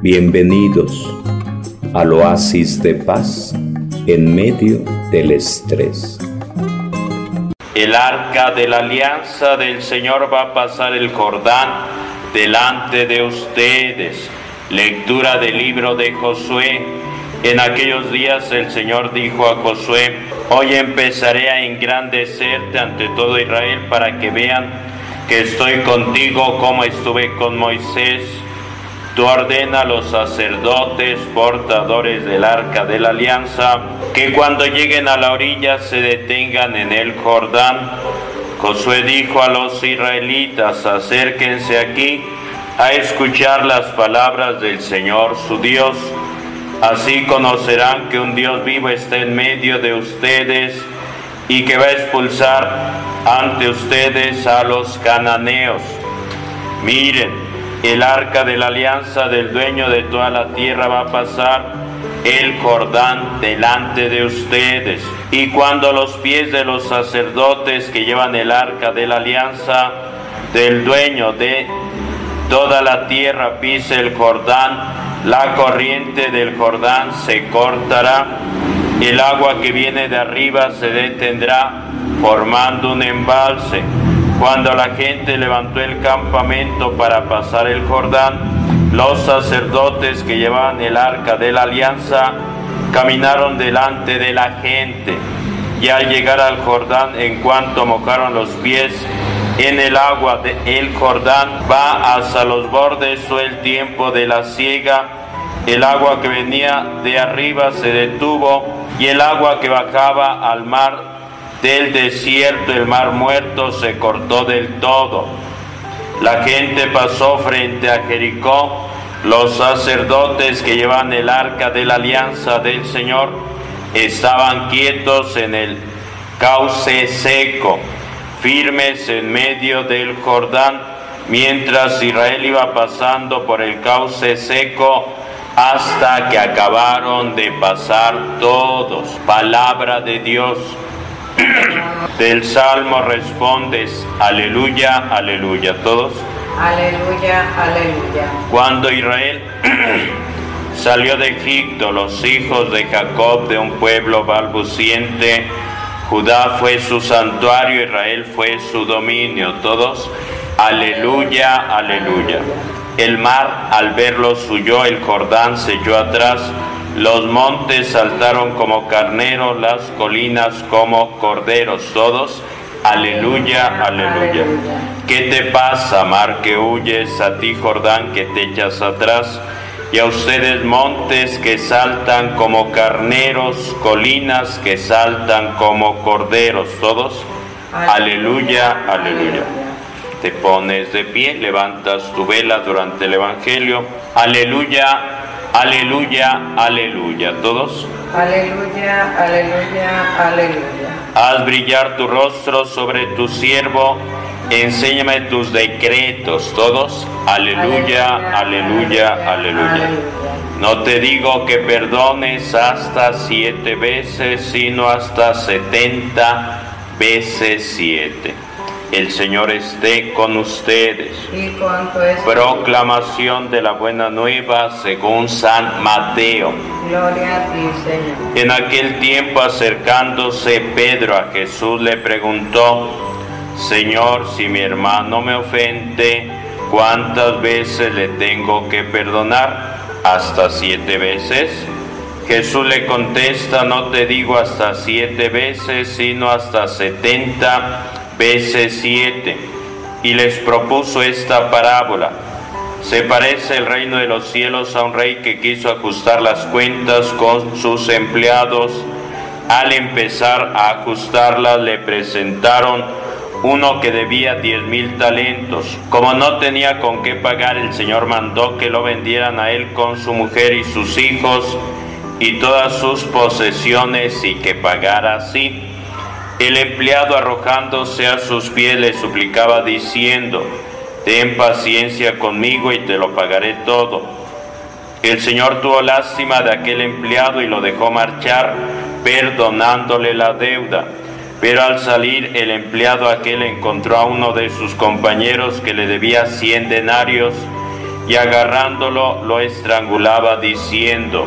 Bienvenidos al oasis de paz en medio del estrés. El arca de la alianza del Señor va a pasar el Jordán delante de ustedes. Lectura del libro de Josué. En aquellos días el Señor dijo a Josué, hoy empezaré a engrandecerte ante todo Israel para que vean que estoy contigo como estuve con Moisés Ordena a los sacerdotes portadores del arca de la alianza que cuando lleguen a la orilla se detengan en el Jordán. Josué dijo a los israelitas, acérquense aquí a escuchar las palabras del Señor su Dios. Así conocerán que un Dios vivo está en medio de ustedes y que va a expulsar ante ustedes a los cananeos. Miren, el arca de la alianza del dueño de toda la tierra va a pasar el Jordán delante de ustedes. Y cuando los pies de los sacerdotes que llevan el arca de la alianza del dueño de toda la tierra pise el Jordán, la corriente del Jordán se cortará, el agua que viene de arriba se detendrá formando un embalse cuando la gente levantó el campamento para pasar el Jordán, los sacerdotes que llevaban el arca de la alianza caminaron delante de la gente. Y al llegar al Jordán, en cuanto mojaron los pies en el agua del Jordán, va hasta los bordes todo el tiempo de la siega, el agua que venía de arriba se detuvo y el agua que bajaba al mar del desierto el mar muerto se cortó del todo. La gente pasó frente a Jericó. Los sacerdotes que llevan el arca de la alianza del Señor estaban quietos en el cauce seco, firmes en medio del Jordán, mientras Israel iba pasando por el cauce seco hasta que acabaron de pasar todos. Palabra de Dios. Del Salmo respondes, aleluya, aleluya. ¿Todos? Aleluya, aleluya. Cuando Israel salió de Egipto, los hijos de Jacob de un pueblo balbuciente, Judá fue su santuario, Israel fue su dominio. Todos, aleluya, aleluya. El mar al verlo huyó, el Jordán se echó atrás los montes saltaron como carneros, las colinas como corderos, todos. Aleluya, aleluya. ¿Qué te pasa, mar que huyes, a ti Jordán que te echas atrás? Y a ustedes montes que saltan como carneros, colinas que saltan como corderos, todos. Aleluya, aleluya. Te pones de pie, levantas tu vela durante el Evangelio. Aleluya, Aleluya, aleluya. ¿Todos? Aleluya, aleluya, aleluya. Haz brillar tu rostro sobre tu siervo. Enséñame tus decretos. ¿Todos? Aleluya, aleluya, aleluya. No te digo que perdones hasta siete veces, sino hasta setenta veces siete. El Señor esté con ustedes. Proclamación de la buena nueva según San Mateo. Gloria a ti, Señor. En aquel tiempo acercándose Pedro a Jesús le preguntó, Señor, si mi hermano me ofende, ¿cuántas veces le tengo que perdonar? ¿Hasta siete veces? Jesús le contesta, no te digo hasta siete veces, sino hasta setenta veces siete, y les propuso esta parábola. Se parece el reino de los cielos a un rey que quiso ajustar las cuentas con sus empleados. Al empezar a ajustarlas le presentaron uno que debía diez mil talentos. Como no tenía con qué pagar, el Señor mandó que lo vendieran a él con su mujer y sus hijos y todas sus posesiones y que pagara así. El empleado arrojándose a sus pies le suplicaba diciendo, ten paciencia conmigo y te lo pagaré todo. El Señor tuvo lástima de aquel empleado y lo dejó marchar, perdonándole la deuda. Pero al salir el empleado aquel encontró a uno de sus compañeros que le debía cien denarios y agarrándolo lo estrangulaba diciendo,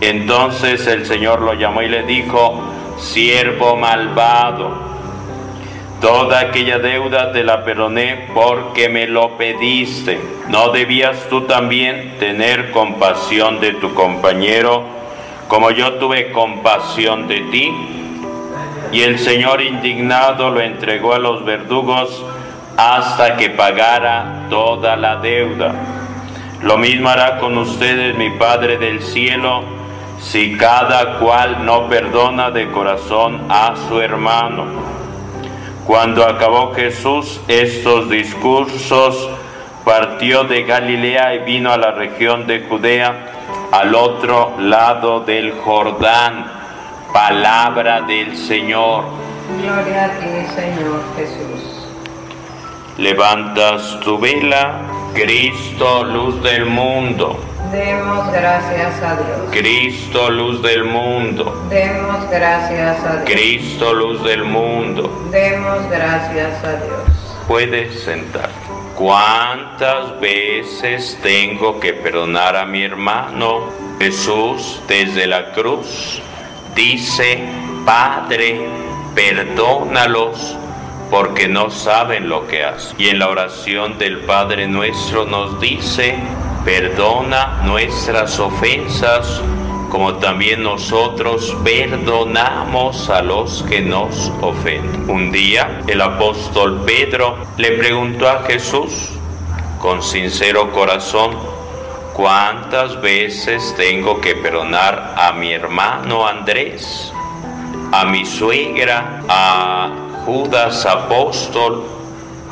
Entonces el señor lo llamó y le dijo, siervo malvado, toda aquella deuda te la perdoné porque me lo pediste. ¿No debías tú también tener compasión de tu compañero como yo tuve compasión de ti? Y el Señor indignado lo entregó a los verdugos hasta que pagara toda la deuda. Lo mismo hará con ustedes mi Padre del cielo, si cada cual no perdona de corazón a su hermano. Cuando acabó Jesús estos discursos, partió de Galilea y vino a la región de Judea, al otro lado del Jordán. Palabra del Señor. Gloria a ti, Señor Jesús. Levantas tu vela, Cristo, luz del mundo. Demos gracias a Dios. Cristo, luz del mundo. Demos gracias a Dios. Cristo, luz del mundo. Demos gracias a Dios. Puedes sentar. ¿Cuántas veces tengo que perdonar a mi hermano? Jesús desde la cruz dice, Padre, perdónalos porque no saben lo que hacen. Y en la oración del Padre nuestro nos dice, perdona nuestras ofensas como también nosotros perdonamos a los que nos ofenden. Un día el apóstol Pedro le preguntó a Jesús con sincero corazón, ¿cuántas veces tengo que perdonar a mi hermano Andrés, a mi suegra, a Judas apóstol,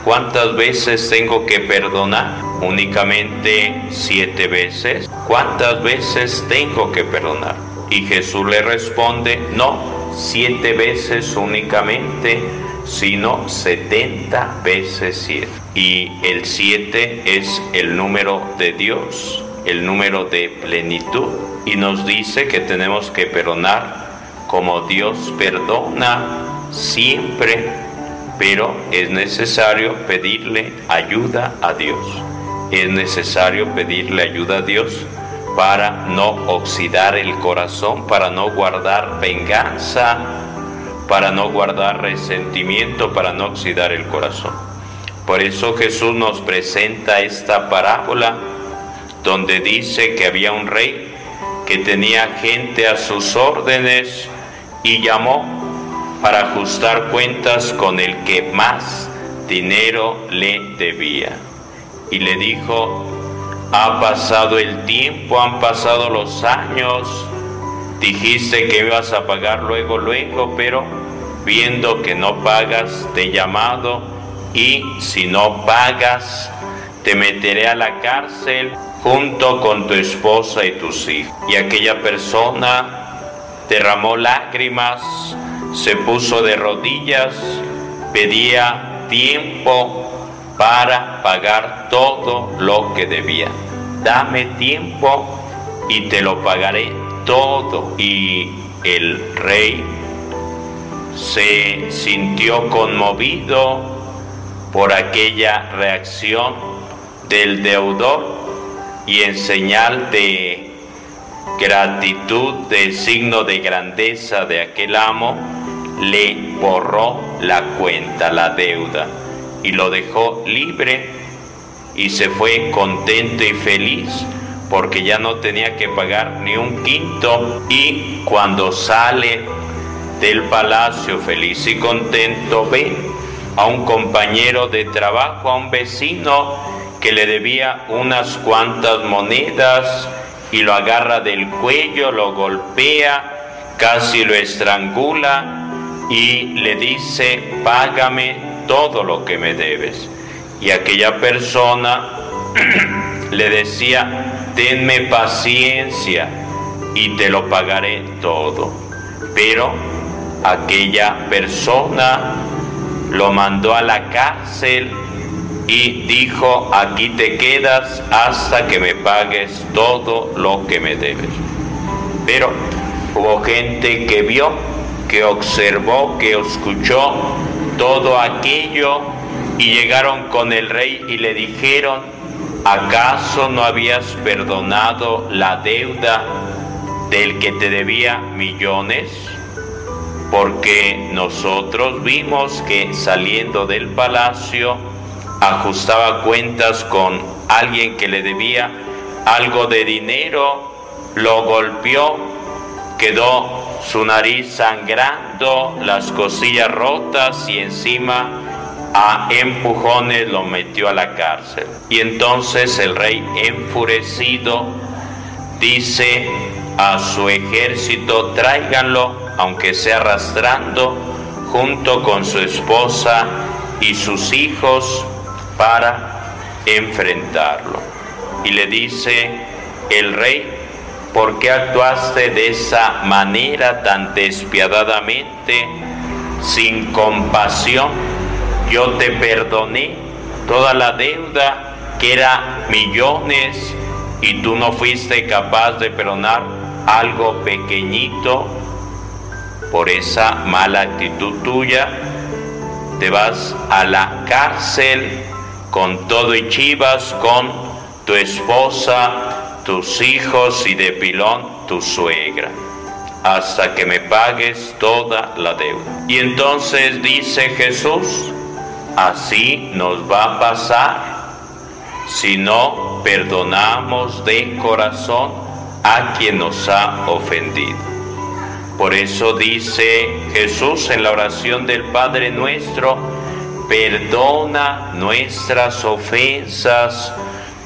¿cuántas veces tengo que perdonar? Únicamente siete veces. ¿Cuántas veces tengo que perdonar? Y Jesús le responde, no, siete veces únicamente, sino setenta veces siete. Y el siete es el número de Dios, el número de plenitud. Y nos dice que tenemos que perdonar como Dios perdona siempre, pero es necesario pedirle ayuda a Dios. Es necesario pedirle ayuda a Dios para no oxidar el corazón, para no guardar venganza, para no guardar resentimiento, para no oxidar el corazón. Por eso Jesús nos presenta esta parábola donde dice que había un rey que tenía gente a sus órdenes y llamó para ajustar cuentas con el que más dinero le debía. Y le dijo, ha pasado el tiempo, han pasado los años, dijiste que ibas a pagar luego, luego, pero viendo que no pagas, te he llamado y si no pagas, te meteré a la cárcel junto con tu esposa y tus hijos. Y aquella persona derramó lágrimas, se puso de rodillas, pedía tiempo para pagar todo lo que debía. Dame tiempo y te lo pagaré todo. Y el rey se sintió conmovido por aquella reacción del deudor y en señal de gratitud, de signo de grandeza de aquel amo, le borró la cuenta, la deuda, y lo dejó libre y se fue contento y feliz porque ya no tenía que pagar ni un quinto. Y cuando sale del palacio feliz y contento ve a un compañero de trabajo, a un vecino que le debía unas cuantas monedas y lo agarra del cuello, lo golpea, casi lo estrangula y le dice, págame todo lo que me debes. Y aquella persona le decía, tenme paciencia y te lo pagaré todo. Pero aquella persona lo mandó a la cárcel y dijo, aquí te quedas hasta que me pagues todo lo que me debes. Pero hubo gente que vio, que observó, que escuchó todo aquello y llegaron con el rey y le dijeron, ¿acaso no habías perdonado la deuda del que te debía millones? Porque nosotros vimos que saliendo del palacio ajustaba cuentas con alguien que le debía algo de dinero, lo golpeó, quedó su nariz sangrando, las cosillas rotas y encima a empujones lo metió a la cárcel. Y entonces el rey enfurecido dice a su ejército, tráiganlo, aunque sea arrastrando, junto con su esposa y sus hijos, para enfrentarlo. Y le dice el rey, ¿por qué actuaste de esa manera tan despiadadamente, sin compasión? Yo te perdoné toda la deuda, que era millones, y tú no fuiste capaz de perdonar algo pequeñito por esa mala actitud tuya. Te vas a la cárcel con todo y chivas, con tu esposa, tus hijos y de pilón tu suegra, hasta que me pagues toda la deuda. Y entonces dice Jesús, así nos va a pasar si no perdonamos de corazón a quien nos ha ofendido. Por eso dice Jesús en la oración del Padre nuestro, perdona nuestras ofensas,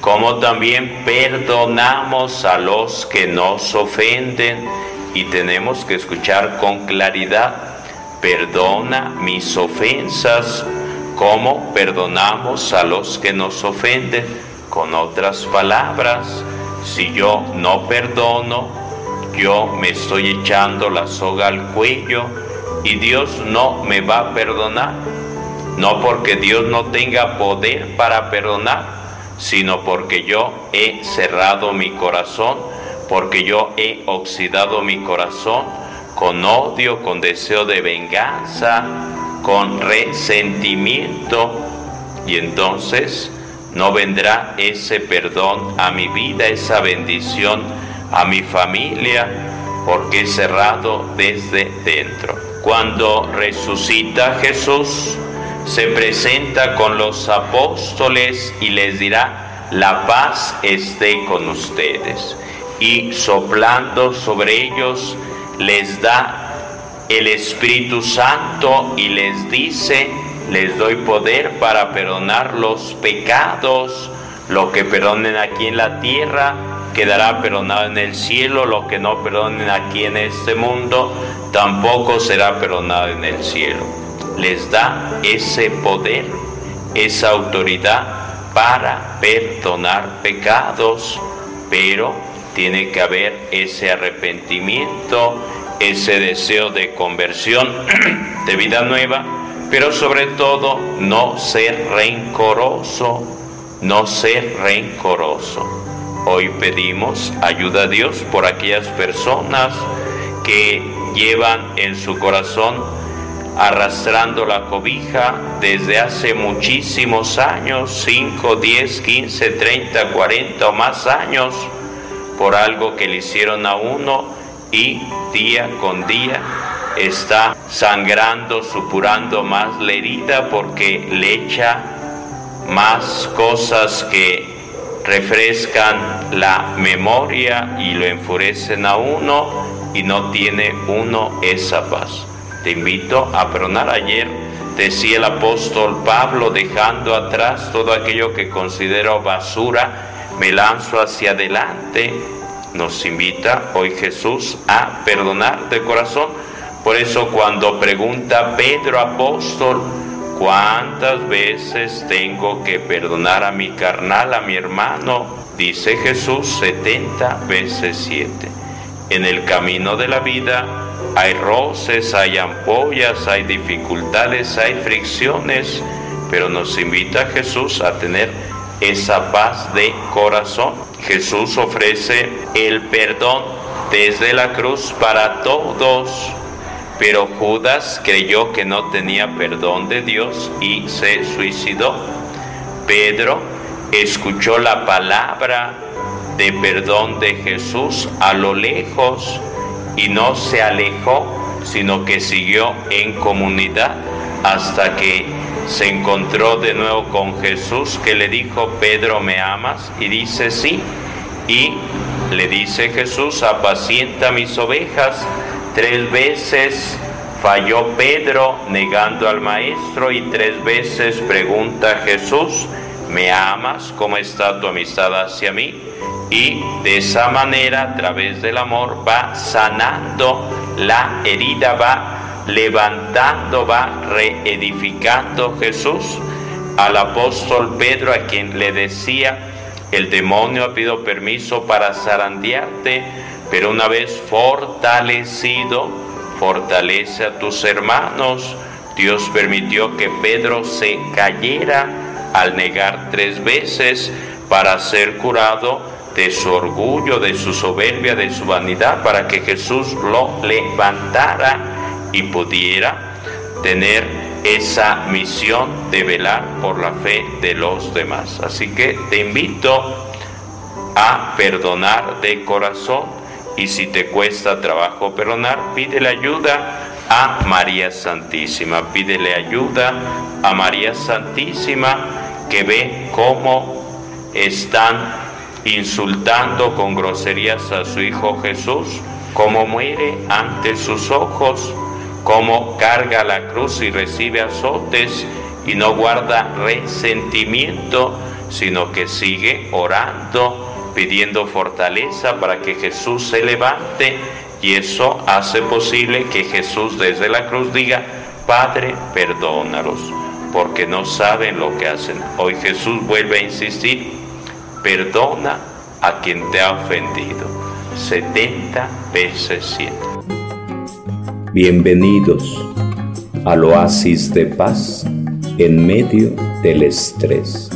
como también perdonamos a los que nos ofenden. Y tenemos que escuchar con claridad, perdona mis ofensas, como perdonamos a los que nos ofenden. Con otras palabras, si yo no perdono, yo me estoy echando la soga al cuello y Dios no me va a perdonar. No porque Dios no tenga poder para perdonar, sino porque yo he cerrado mi corazón, porque yo he oxidado mi corazón con odio, con deseo de venganza, con resentimiento. Y entonces no vendrá ese perdón a mi vida, esa bendición a mi familia, porque he cerrado desde dentro. Cuando resucita Jesús, se presenta con los apóstoles y les dirá, la paz esté con ustedes. Y soplando sobre ellos les da el Espíritu Santo y les dice, les doy poder para perdonar los pecados, lo que perdonen aquí en la tierra quedará perdonado en el cielo, lo que no perdonen aquí en este mundo tampoco será perdonado en el cielo les da ese poder, esa autoridad para perdonar pecados, pero tiene que haber ese arrepentimiento, ese deseo de conversión, de vida nueva, pero sobre todo no ser rencoroso, no ser rencoroso. Hoy pedimos ayuda a Dios por aquellas personas que llevan en su corazón arrastrando la cobija desde hace muchísimos años, 5, 10, 15, 30, 40 o más años, por algo que le hicieron a uno y día con día está sangrando, supurando más la herida porque le echa más cosas que refrescan la memoria y lo enfurecen a uno y no tiene uno esa paz. Te invito a perdonar. Ayer decía el apóstol Pablo, dejando atrás todo aquello que considero basura, me lanzo hacia adelante. Nos invita hoy Jesús a perdonar de corazón. Por eso cuando pregunta Pedro apóstol, ¿cuántas veces tengo que perdonar a mi carnal, a mi hermano? dice Jesús 70 veces 7. En el camino de la vida hay roces, hay ampollas, hay dificultades, hay fricciones, pero nos invita Jesús a tener esa paz de corazón. Jesús ofrece el perdón desde la cruz para todos, pero Judas creyó que no tenía perdón de Dios y se suicidó. Pedro escuchó la palabra de perdón de Jesús a lo lejos y no se alejó, sino que siguió en comunidad hasta que se encontró de nuevo con Jesús que le dijo, Pedro, ¿me amas? Y dice, sí. Y le dice Jesús, apacienta mis ovejas. Tres veces falló Pedro negando al maestro y tres veces pregunta Jesús, ¿me amas? ¿Cómo está tu amistad hacia mí? Y de esa manera, a través del amor, va sanando la herida, va levantando, va reedificando Jesús al apóstol Pedro, a quien le decía, el demonio ha pedido permiso para zarandearte, pero una vez fortalecido, fortalece a tus hermanos. Dios permitió que Pedro se cayera al negar tres veces para ser curado de su orgullo, de su soberbia, de su vanidad, para que Jesús lo levantara y pudiera tener esa misión de velar por la fe de los demás. Así que te invito a perdonar de corazón y si te cuesta trabajo perdonar, pídele ayuda a María Santísima, pídele ayuda a María Santísima que ve cómo están insultando con groserías a su Hijo Jesús, cómo muere ante sus ojos cómo carga la cruz y recibe azotes y no guarda resentimiento, sino que sigue orando, pidiendo fortaleza para que Jesús se levante y eso hace posible que Jesús desde la cruz diga, Padre, perdónalos, porque no saben lo que hacen. Hoy Jesús vuelve a insistir, perdona a quien te ha ofendido. 70 veces 7. Bienvenidos al oasis de paz en medio del estrés.